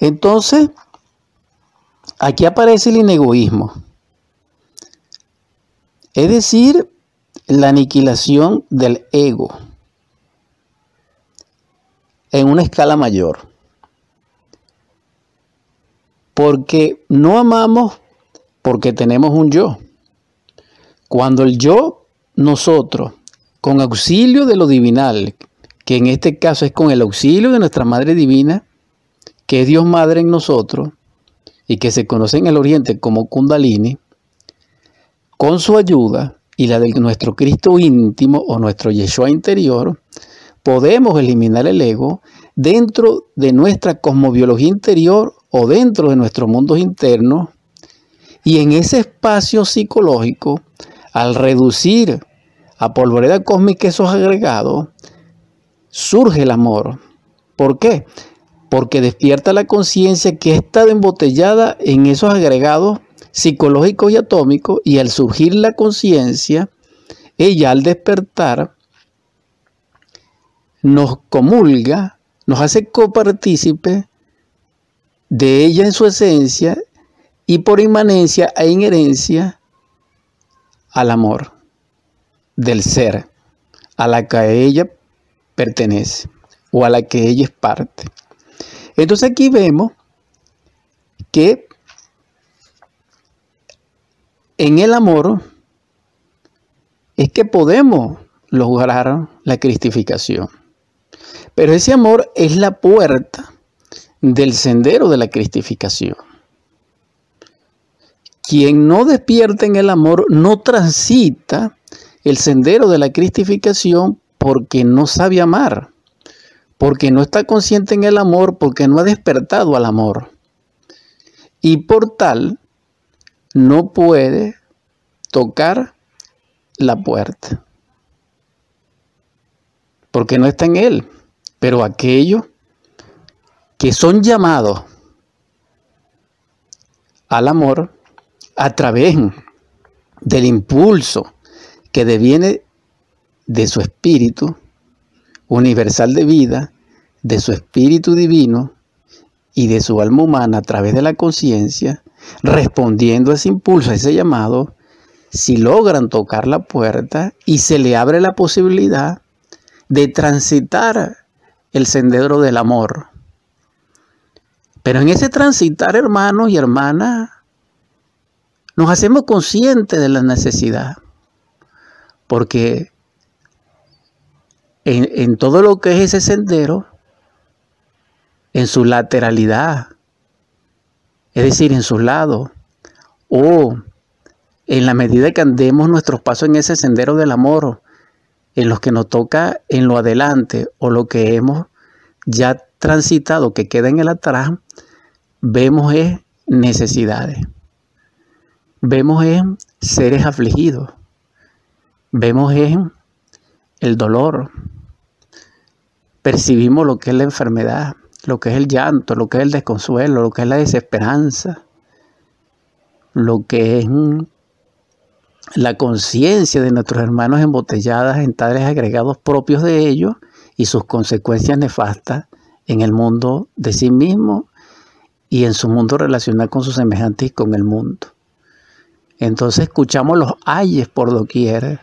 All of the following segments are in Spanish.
Entonces, aquí aparece el inegoísmo. Es decir, la aniquilación del ego en una escala mayor. Porque no amamos porque tenemos un yo. Cuando el yo, nosotros, con auxilio de lo divinal, que en este caso es con el auxilio de nuestra Madre Divina, que es Dios Madre en nosotros, y que se conoce en el Oriente como Kundalini, con su ayuda y la de nuestro Cristo íntimo o nuestro Yeshua interior, podemos eliminar el ego dentro de nuestra cosmobiología interior o dentro de nuestros mundos internos. Y en ese espacio psicológico, al reducir a polvareda cósmica esos agregados, surge el amor. ¿Por qué? Porque despierta la conciencia que ha estado embotellada en esos agregados psicológicos y atómicos y al surgir la conciencia, ella al despertar nos comulga, nos hace copartícipe de ella en su esencia y por inmanencia e inherencia al amor del ser a la que ella pertenece o a la que ella es parte. Entonces aquí vemos que en el amor es que podemos lograr la cristificación. Pero ese amor es la puerta del sendero de la cristificación. Quien no despierta en el amor no transita el sendero de la cristificación porque no sabe amar, porque no está consciente en el amor, porque no ha despertado al amor. Y por tal, no puede tocar la puerta, porque no está en él. Pero aquellos que son llamados al amor a través del impulso que deviene de su espíritu universal de vida, de su espíritu divino y de su alma humana a través de la conciencia, respondiendo a ese impulso, a ese llamado, si logran tocar la puerta y se le abre la posibilidad de transitar el sendero del amor. Pero en ese transitar, hermanos y hermanas, nos hacemos conscientes de la necesidad. Porque en, todo lo que es ese sendero, en su lateralidad, es decir, en sus lados, o en la medida que andemos nuestros pasos en ese sendero del amor, en los que nos toca en lo adelante o lo que hemos ya transitado que queda en el atrás, vemos es necesidades. Vemos es seres afligidos. Vemos es el dolor. Percibimos lo que es la enfermedad, lo que es el llanto, lo que es el desconsuelo, lo que es la desesperanza, lo que es la conciencia de nuestros hermanos embotelladas en tales agregados propios de ellos y sus consecuencias nefastas en el mundo de sí mismo y en su mundo relacional con sus semejantes y con el mundo. Entonces escuchamos los ayes por doquier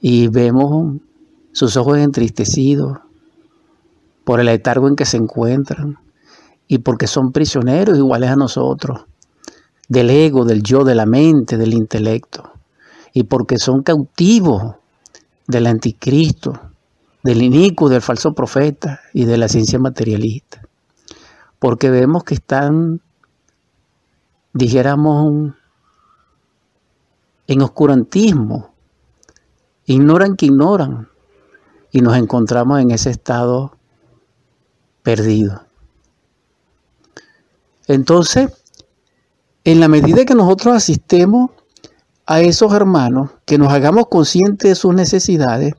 y vemos sus ojos entristecidos por el letargo en que se encuentran y porque son prisioneros iguales a nosotros del ego, del yo, de la mente, del intelecto, y porque son cautivos del anticristo, del inicuo, del falso profeta y de la ciencia materialista. Porque vemos que están, dijéramos, en oscurantismo, ignoran que ignoran, y nos encontramos en ese estado perdido. Entonces, en la medida que nosotros asistemos a esos hermanos, que nos hagamos conscientes de sus necesidades,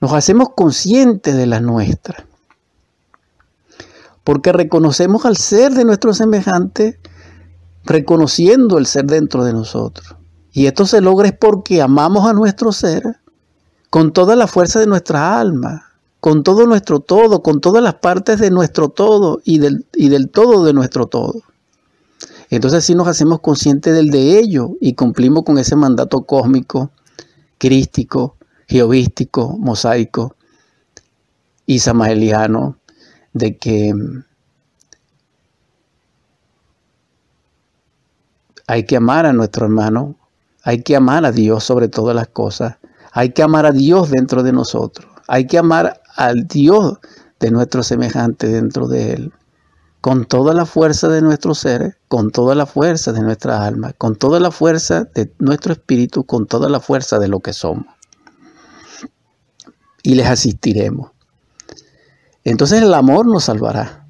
nos hacemos conscientes de las nuestras. Porque reconocemos al ser de nuestro semejante, reconociendo el ser dentro de nosotros. Y esto se logra es porque amamos a nuestro ser con toda la fuerza de nuestra alma, con todo nuestro todo, con todas las partes de nuestro todo y del, y del todo de nuestro todo. Entonces si nos hacemos conscientes del de ello y cumplimos con ese mandato cósmico, crístico, geovístico, mosaico y samaeliano de que hay que amar a nuestro hermano, hay que amar a Dios sobre todas las cosas, hay que amar a Dios dentro de nosotros, hay que amar al Dios de nuestro semejante dentro de Él, con toda la fuerza de nuestro ser, con toda la fuerza de nuestra alma, con toda la fuerza de nuestro espíritu, con toda la fuerza de lo que somos. Y les asistiremos. Entonces el amor nos salvará,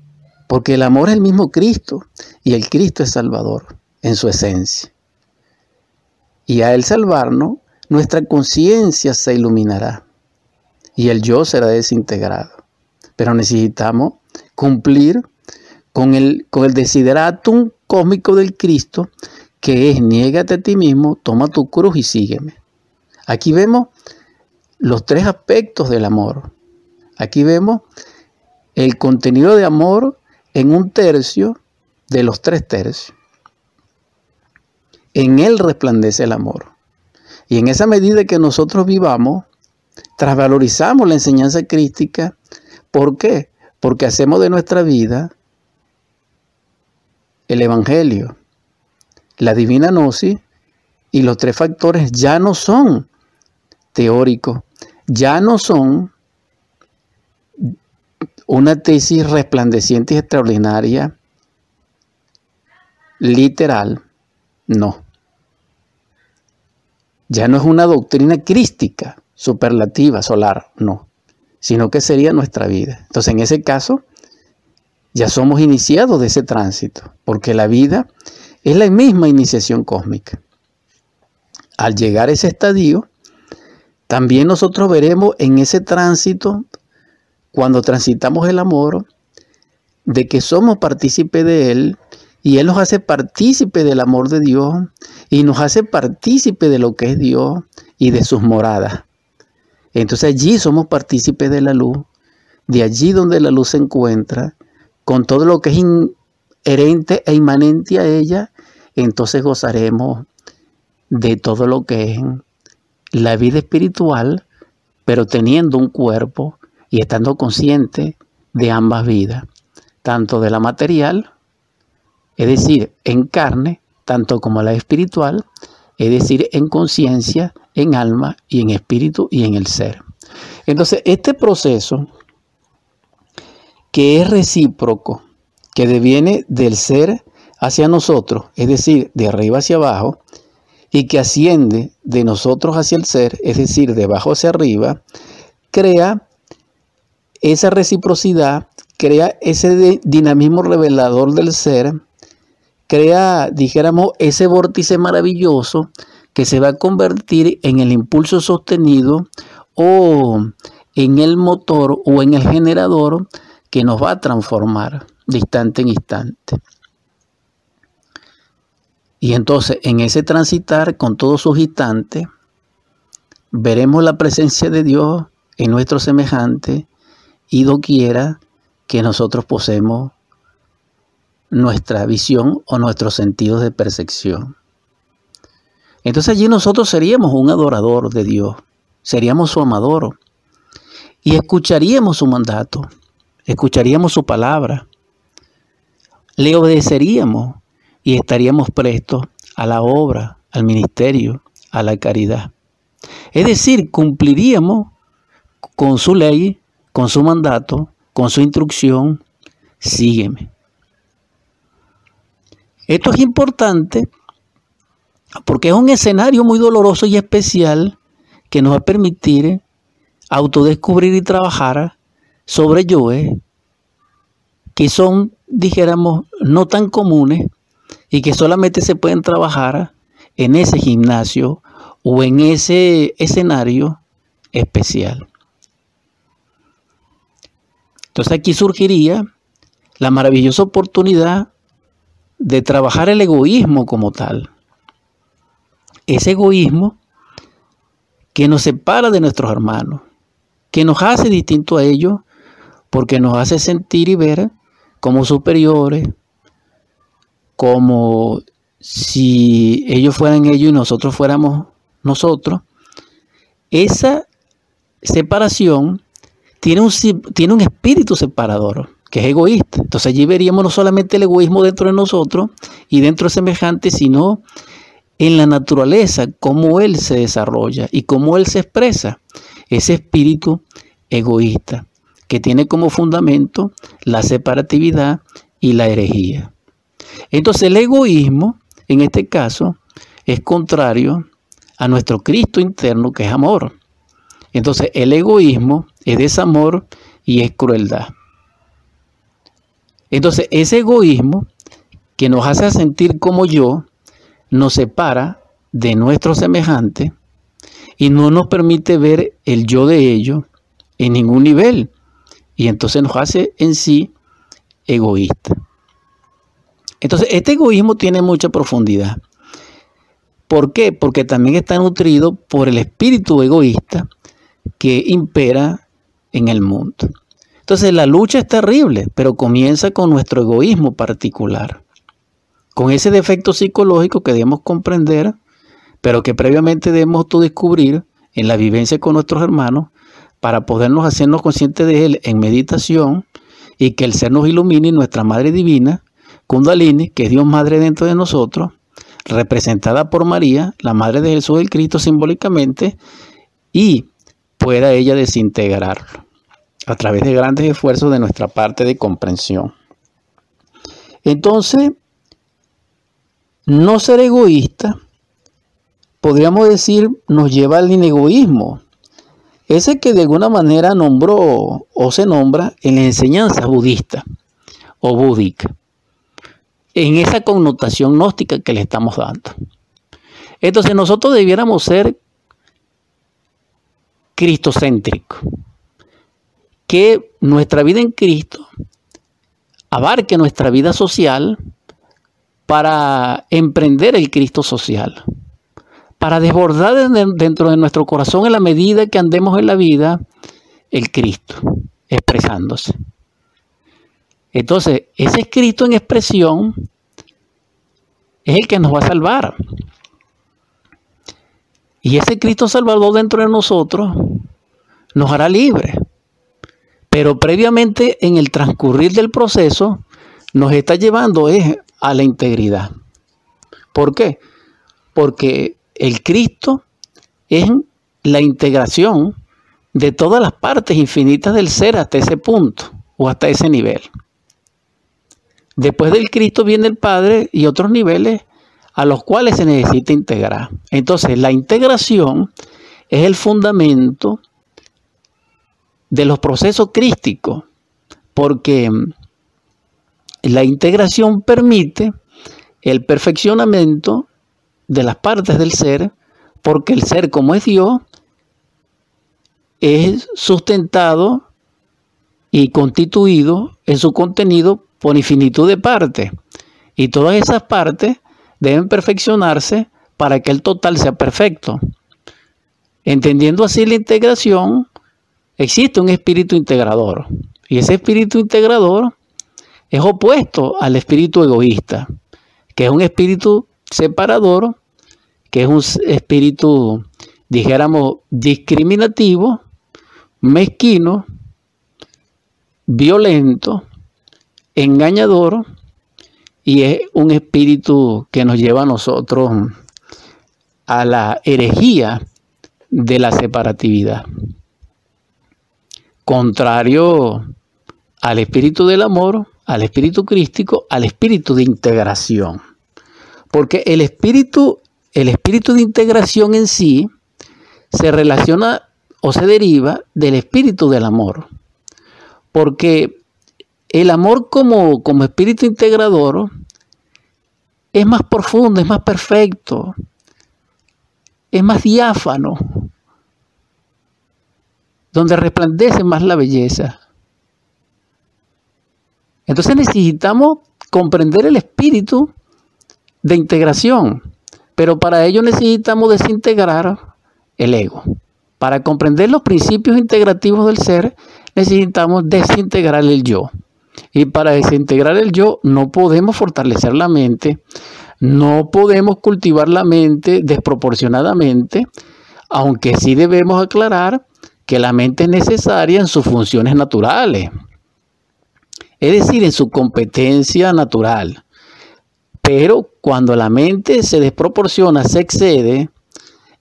porque el amor es el mismo Cristo y el Cristo es Salvador en su esencia. Y a Él salvarnos, nuestra conciencia se iluminará y el yo será desintegrado. Pero necesitamos cumplir con el, desideratum cósmico del Cristo, que es niégate a ti mismo, toma tu cruz y sígueme. Aquí vemos los tres aspectos del amor. Aquí vemos el contenido de amor en un tercio de los tres tercios. En él resplandece el amor. Y en esa medida que nosotros vivamos, trasvalorizamos la enseñanza crística. ¿Por qué? Porque hacemos de nuestra vida el Evangelio, la divina gnosis y los tres factores ya no son teóricos, ya no son una tesis resplandeciente y extraordinaria, literal, no. Ya no es una doctrina crística, superlativa, solar, no, sino que sería nuestra vida. Entonces, en ese caso, ya somos iniciados de ese tránsito, porque la vida es la misma iniciación cósmica. Al llegar a ese estadio, también nosotros veremos en ese tránsito, cuando transitamos el amor, de que somos partícipes de él y él nos hace partícipe del amor de Dios y nos hace partícipe de lo que es Dios y de sus moradas. Entonces allí somos partícipes de la luz, de allí donde la luz se encuentra, con todo lo que es inherente e inmanente a ella, entonces gozaremos de todo lo que es la vida espiritual, pero teniendo un cuerpo y estando consciente de ambas vidas, tanto de la material, es decir, en carne, tanto como la espiritual, es decir, en conciencia, en alma y en espíritu y en el ser. Entonces, este proceso que es recíproco, que deviene del ser hacia nosotros, es decir, de arriba hacia abajo, y que asciende de nosotros hacia el ser, es decir, de abajo hacia arriba, crea esa reciprocidad, crea ese dinamismo revelador del ser, crea, dijéramos, ese vórtice maravilloso que se va a convertir en el impulso sostenido o en el motor o en el generador que nos va a transformar de instante en instante. Y entonces en ese transitar con todos sus instantes, veremos la presencia de Dios en nuestro semejante y doquiera que nosotros poseemos nuestra visión o nuestros sentidos de percepción. Entonces allí nosotros seríamos un adorador de Dios, seríamos su amador y escucharíamos su mandato, escucharíamos su palabra, le obedeceríamos y estaríamos prestos a la obra, al ministerio, a la caridad. Es decir, cumpliríamos con su ley, con su mandato, con su instrucción, sígueme. Esto es importante porque es un escenario muy doloroso y especial que nos va a permitir autodescubrir y trabajar sobre yoes que son, dijéramos, no tan comunes y que solamente se pueden trabajar en ese gimnasio o en ese escenario especial. Entonces aquí surgiría la maravillosa oportunidad de trabajar el egoísmo como tal. Ese egoísmo que nos separa de nuestros hermanos, que nos hace distinto a ellos porque nos hace sentir y ver como superiores, como si ellos fueran ellos y nosotros fuéramos nosotros. Esa separación tiene un, tiene un espíritu separador, que es egoísta. Entonces allí veríamos no solamente el egoísmo dentro de nosotros y dentro de semejante, sino en la naturaleza, cómo él se desarrolla y cómo él se expresa. Ese espíritu egoísta que tiene como fundamento la separatividad y la herejía. Entonces el egoísmo, en este caso, es contrario a nuestro Cristo interno, que es amor. Entonces el egoísmo es desamor y es crueldad. Entonces ese egoísmo que nos hace sentir como yo, nos separa de nuestro semejante y no nos permite ver el yo de ellos en ningún nivel. Y entonces nos hace en sí egoísta. Entonces, este egoísmo tiene mucha profundidad. ¿Por qué? Porque también está nutrido por el espíritu egoísta que impera en el mundo. Entonces, la lucha es terrible, pero comienza con nuestro egoísmo particular. Con ese defecto psicológico que debemos comprender, pero que previamente debemos descubrir en la vivencia con nuestros hermanos para podernos hacernos conscientes de él en meditación y que el ser nos ilumine nuestra Madre Divina, Kundalini, que es Dios Madre dentro de nosotros, representada por María, la Madre de Jesús el Cristo simbólicamente, y pueda ella desintegrarlo a través de grandes esfuerzos de nuestra parte de comprensión. Entonces, no ser egoísta, podríamos decir, nos lleva al inegoísmo, ese que de alguna manera nombró o se nombra en la enseñanza budista o búdica, en esa connotación gnóstica que le estamos dando. Entonces nosotros debiéramos ser cristocéntricos, que nuestra vida en Cristo abarque nuestra vida social para emprender el Cristo social para desbordar dentro de nuestro corazón en la medida que andemos en la vida el Cristo expresándose. Entonces, ese Cristo en expresión es el que nos va a salvar. Y ese Cristo Salvador dentro de nosotros nos hará libres. Pero previamente en el transcurrir del proceso nos está llevando a la integridad. ¿Por qué? Porque el Cristo es la integración de todas las partes infinitas del ser hasta ese punto o hasta ese nivel. Después del Cristo viene el Padre y otros niveles a los cuales se necesita integrar. Entonces, la integración es el fundamento de los procesos crísticos, porque la integración permite el perfeccionamiento de las partes del ser, porque el ser como es Dios, es sustentado y constituido en su contenido por infinitud de partes. Y todas esas partes deben perfeccionarse para que el total sea perfecto. Entendiendo así la integración, existe un espíritu integrador. Y ese espíritu integrador es opuesto al espíritu egoísta, que es un espíritu separador, que es un espíritu, dijéramos, discriminativo, mezquino, violento, engañador, y es un espíritu que nos lleva a nosotros a la herejía de la separatividad. Contrario al espíritu del amor, al espíritu crístico, al espíritu de integración. Porque el espíritu, el espíritu de integración en sí se relaciona o se deriva del espíritu del amor. Porque el amor como, como espíritu integrador es más profundo, es más perfecto, es más diáfano, donde resplandece más la belleza. Entonces necesitamos comprender el espíritu de integración, pero para ello necesitamos desintegrar el ego. Para comprender los principios integrativos del ser, necesitamos desintegrar el yo. Y para desintegrar el yo no podemos fortalecer la mente, no podemos cultivar la mente desproporcionadamente, aunque sí debemos aclarar que la mente es necesaria en sus funciones naturales, es decir, en su competencia natural. Pero cuando la mente se desproporciona, se excede,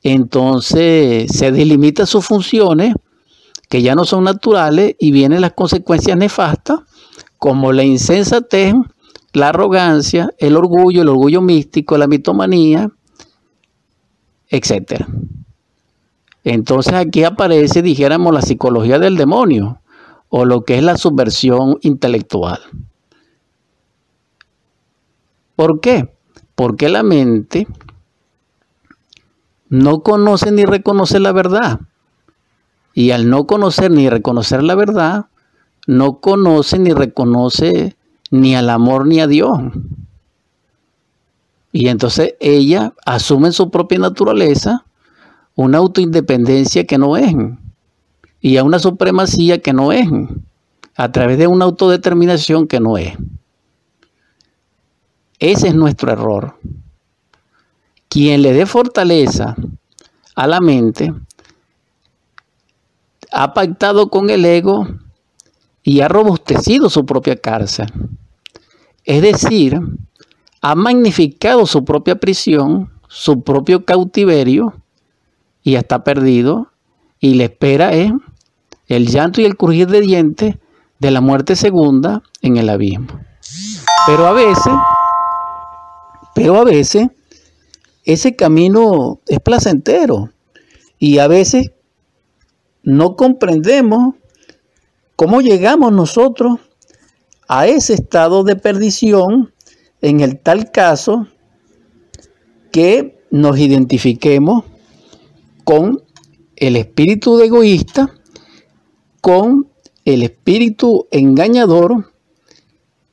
entonces se delimita sus funciones que ya no son naturales y vienen las consecuencias nefastas como la insensatez, la arrogancia, el orgullo, el orgullo místico, la mitomanía, etc. Entonces aquí aparece, dijéramos, la psicología del demonio o lo que es la subversión intelectual. ¿Por qué? Porque la mente no conoce ni reconoce la verdad. Y al no conocer ni reconocer la verdad, no conoce ni reconoce ni al amor ni a Dios. Y entonces ella asume su propia naturaleza una autoindependencia que no es y a una supremacía que no es a través de una autodeterminación que no es. Ese es nuestro error. Quien le dé fortaleza a la mente ha pactado con el ego y ha robustecido su propia cárcel. Es decir, ha magnificado su propia prisión, su propio cautiverio, y está perdido, y le espera es el llanto y el crujir de dientes de la muerte segunda en el abismo. Pero a veces, pero a veces, ese camino es placentero, y a veces no comprendemos ¿Cómo llegamos nosotros a ese estado de perdición en el tal caso que nos identifiquemos con el espíritu egoísta, con el espíritu engañador,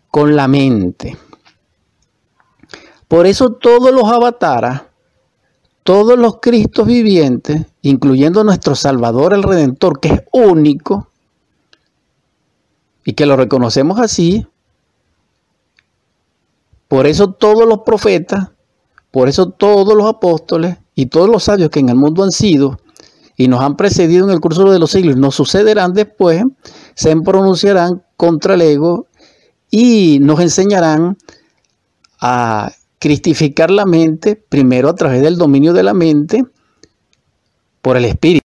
con la mente? Por eso todos los avataras, todos los Cristos vivientes, incluyendo nuestro Salvador el Redentor, que es único, y que lo reconocemos así. Por eso todos los profetas, por eso todos los apóstoles y todos los sabios que en el mundo han sido y nos han precedido en el curso de los siglos, nos sucederán después, se pronunciarán contra el ego y nos enseñarán a cristificar la mente, primero a través del dominio de la mente por el espíritu.